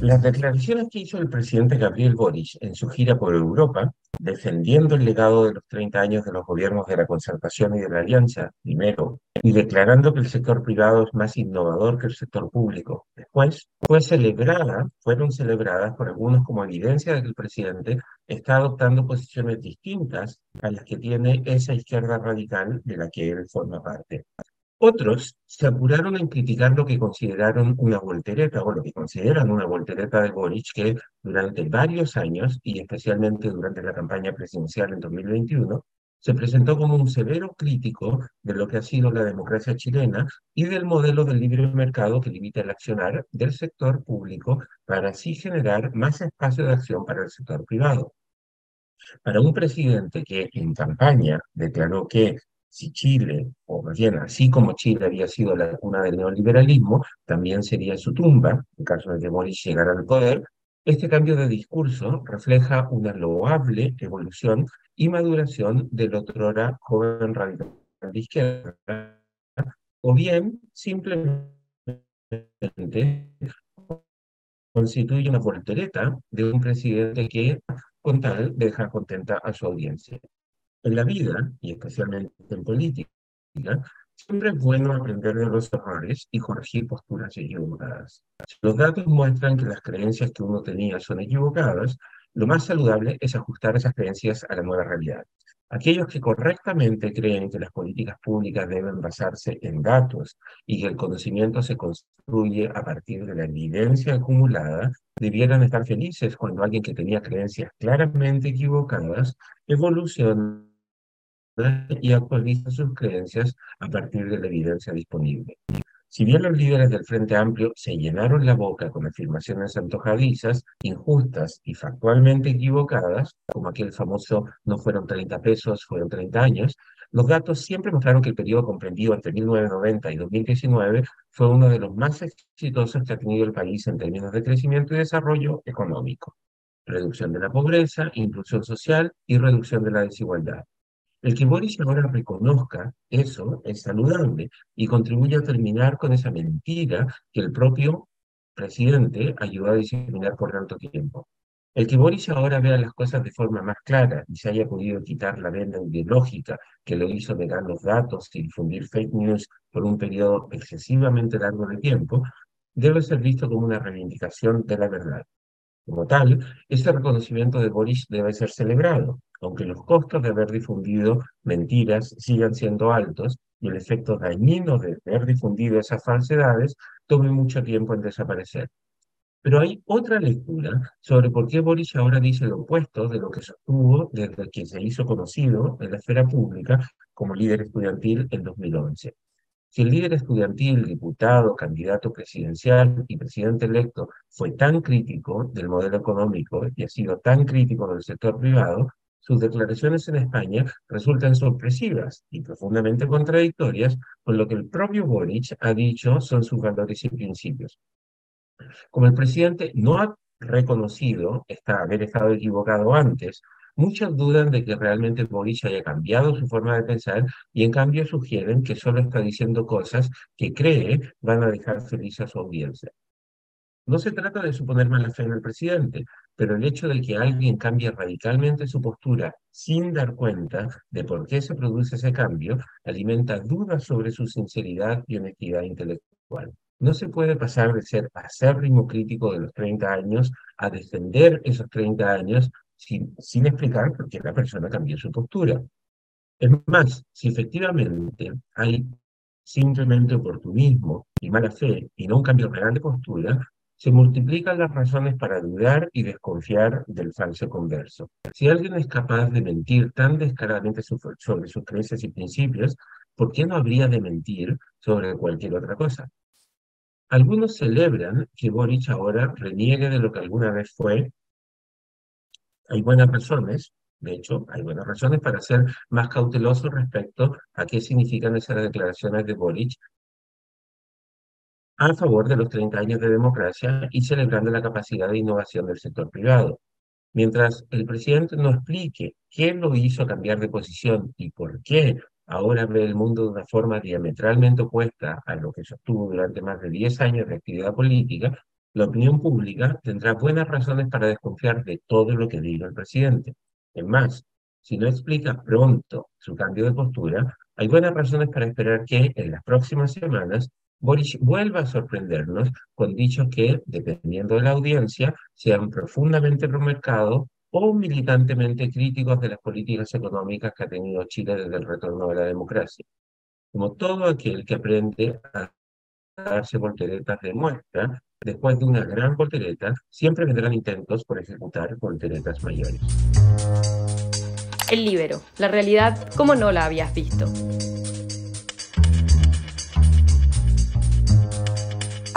Las declaraciones que hizo el presidente Gabriel Boric en su gira por Europa, defendiendo el legado de los 30 años de los gobiernos de la concertación y de la alianza, primero, y declarando que el sector privado es más innovador que el sector público, después, fue celebrada, fueron celebradas por algunos como evidencia de que el presidente está adoptando posiciones distintas a las que tiene esa izquierda radical de la que él forma parte. Otros se apuraron en criticar lo que consideraron una voltereta, o lo que consideran una voltereta de Boric, que durante varios años, y especialmente durante la campaña presidencial en 2021, se presentó como un severo crítico de lo que ha sido la democracia chilena y del modelo del libre mercado que limita el accionar del sector público para así generar más espacio de acción para el sector privado. Para un presidente que en campaña declaró que si Chile, o bien así como Chile había sido la cuna del neoliberalismo, también sería su tumba, en caso de que Boric llegara al poder, este cambio de discurso refleja una loable evolución y maduración del otrora joven radical de izquierda, o bien simplemente constituye una voltereta de un presidente que, con tal, deja contenta a su audiencia. En la vida, y especialmente en política, siempre es bueno aprender de los errores y corregir posturas equivocadas. Si los datos muestran que las creencias que uno tenía son equivocadas, lo más saludable es ajustar esas creencias a la nueva realidad. Aquellos que correctamente creen que las políticas públicas deben basarse en datos y que el conocimiento se construye a partir de la evidencia acumulada, debieran estar felices cuando alguien que tenía creencias claramente equivocadas evoluciona y actualiza sus creencias a partir de la evidencia disponible. Si bien los líderes del Frente Amplio se llenaron la boca con afirmaciones antojadizas, injustas y factualmente equivocadas, como aquel famoso no fueron 30 pesos, fueron 30 años, los datos siempre mostraron que el periodo comprendido entre 1990 y 2019 fue uno de los más exitosos que ha tenido el país en términos de crecimiento y desarrollo económico, reducción de la pobreza, inclusión social y reducción de la desigualdad. El que Boris ahora reconozca eso es saludable y contribuye a terminar con esa mentira que el propio presidente ayudó a diseminar por tanto tiempo. El que Boris ahora vea las cosas de forma más clara y se haya podido quitar la venda ideológica que lo hizo negar los datos y difundir fake news por un periodo excesivamente largo de tiempo, debe ser visto como una reivindicación de la verdad. Como tal, este reconocimiento de Boris debe ser celebrado, aunque los costos de haber difundido mentiras sigan siendo altos y el efecto dañino de haber difundido esas falsedades tome mucho tiempo en desaparecer. Pero hay otra lectura sobre por qué Boris ahora dice lo opuesto de lo que sostuvo desde que se hizo conocido en la esfera pública como líder estudiantil en 2011. Si el líder estudiantil, diputado, candidato presidencial y presidente electo fue tan crítico del modelo económico y ha sido tan crítico del sector privado, sus declaraciones en España resultan sorpresivas y profundamente contradictorias con lo que el propio Boric ha dicho son sus valores y principios. Como el presidente no ha reconocido haber estado equivocado antes, muchos dudan de que realmente Boric haya cambiado su forma de pensar y en cambio sugieren que solo está diciendo cosas que cree van a dejar feliz a su audiencia. No se trata de suponer mala fe en el presidente, pero el hecho de que alguien cambie radicalmente su postura sin dar cuenta de por qué se produce ese cambio alimenta dudas sobre su sinceridad y honestidad intelectual. No se puede pasar de ser acérrimo crítico de los 30 años a defender esos 30 años sin, sin explicar por qué la persona cambió su postura. Es más, si efectivamente hay simplemente oportunismo y mala fe y no un cambio real de postura, se multiplican las razones para dudar y desconfiar del falso converso. Si alguien es capaz de mentir tan descaradamente sobre sus creencias y principios, ¿por qué no habría de mentir sobre cualquier otra cosa? Algunos celebran que Boric ahora reniegue de lo que alguna vez fue. Hay buenas razones, de hecho, hay buenas razones para ser más cauteloso respecto a qué significan esas declaraciones de Boric a favor de los 30 años de democracia y celebrando la capacidad de innovación del sector privado. Mientras el presidente no explique qué lo hizo cambiar de posición y por qué ahora ve el mundo de una forma diametralmente opuesta a lo que sostuvo durante más de 10 años de actividad política, la opinión pública tendrá buenas razones para desconfiar de todo lo que diga el presidente. Es más, si no explica pronto su cambio de postura, hay buenas razones para esperar que en las próximas semanas Boris vuelva a sorprendernos con dichos que, dependiendo de la audiencia, sean profundamente pro-mercado o militantemente críticos de las políticas económicas que ha tenido Chile desde el retorno de la democracia. Como todo aquel que aprende a darse volteretas de muestra, después de una gran voltereta, siempre vendrán intentos por ejecutar volteretas mayores. El libero, la realidad como no la habías visto.